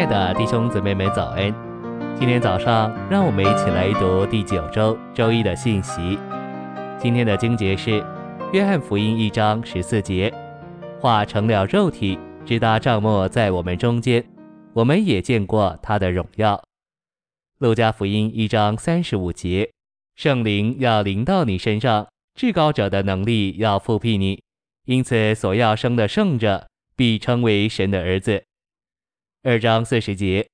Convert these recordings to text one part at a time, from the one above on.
亲爱的弟兄姊妹们早安！今天早上，让我们一起来读第九周周一的信息。今天的经节是《约翰福音》一章十四节：“化成了肉体，直达帐幕在我们中间，我们也见过他的荣耀。”《路加福音》一章三十五节：“圣灵要临到你身上，至高者的能力要覆庇你，因此所要生的圣者必称为神的儿子。”二章四十节，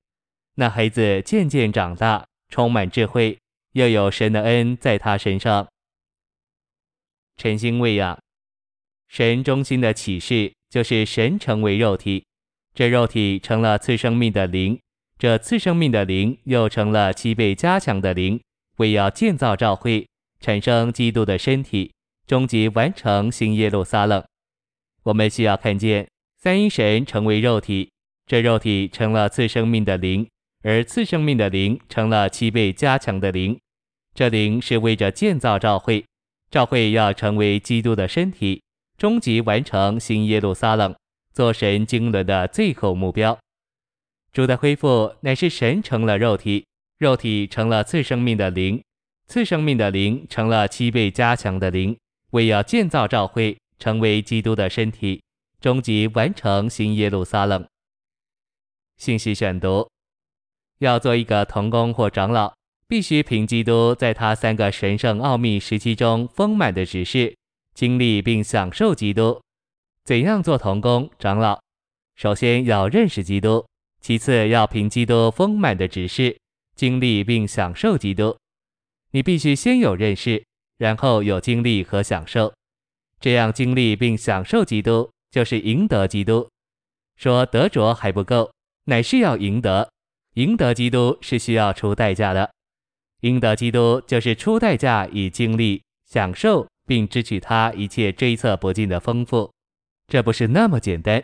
那孩子渐渐长大，充满智慧，又有神的恩在他身上。晨星喂养，神中心的启示就是神成为肉体，这肉体成了次生命的灵，这次生命的灵又成了七倍加强的灵，为要建造教会，产生基督的身体，终极完成新耶路撒冷。我们需要看见三一神成为肉体。这肉体成了次生命的灵，而次生命的灵成了七倍加强的灵。这灵是为着建造教会，教会要成为基督的身体，终极完成新耶路撒冷，做神经纶的最后目标。主的恢复乃是神成了肉体，肉体成了次生命的灵，次生命的灵成了七倍加强的灵，为要建造教会，成为基督的身体，终极完成新耶路撒冷。信息选读：要做一个童工或长老，必须凭基督在他三个神圣奥秘时期中丰满的指示，经历并享受基督。怎样做童工、长老？首先要认识基督，其次要凭基督丰满的指示，经历并享受基督。你必须先有认识，然后有经历和享受。这样经历并享受基督，就是赢得基督。说得着还不够。乃是要赢得，赢得基督是需要出代价的。赢得基督就是出代价以经历、享受并支取他一切追测不尽的丰富。这不是那么简单。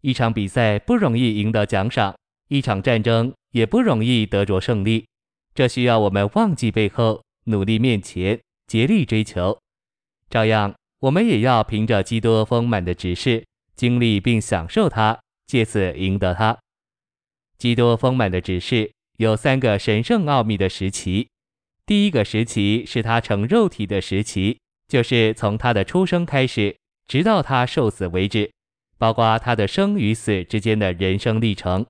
一场比赛不容易赢得奖赏，一场战争也不容易得着胜利。这需要我们忘记背后，努力面前，竭力追求。照样，我们也要凭着基督丰满的指示，经历并享受他，借此赢得他。基督丰满的指示有三个神圣奥秘的时期。第一个时期是他成肉体的时期，就是从他的出生开始，直到他受死为止，包括他的生与死之间的人生历程。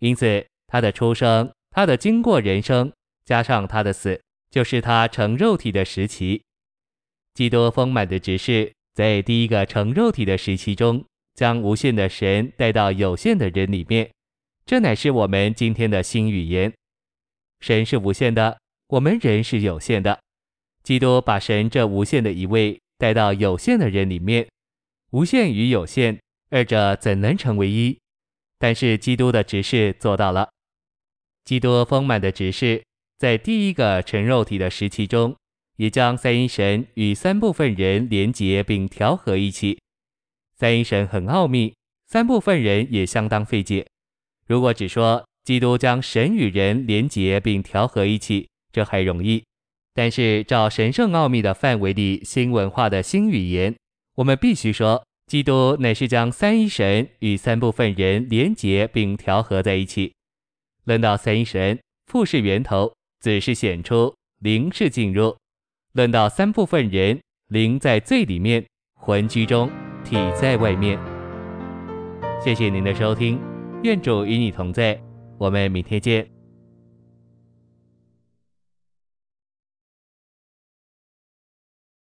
因此，他的出生、他的经过人生，加上他的死，就是他成肉体的时期。基督丰满的指示在第一个成肉体的时期中，将无限的神带到有限的人里面。这乃是我们今天的新语言。神是无限的，我们人是有限的。基督把神这无限的一位带到有限的人里面，无限与有限，二者怎能成为一？但是基督的指示做到了。基督丰满的指示，在第一个成肉体的时期中，也将三一神与三部分人连结并调和一起。三一神很奥秘，三部分人也相当费解。如果只说基督将神与人连结并调和一起，这还容易；但是照神圣奥秘的范围里新文化的新语言，我们必须说，基督乃是将三一神与三部分人连结并调和在一起。论到三一神，父是源头，子是显出，灵是进入；论到三部分人，灵在最里面，魂居中，体在外面。谢谢您的收听。愿主与你同在，我们明天见。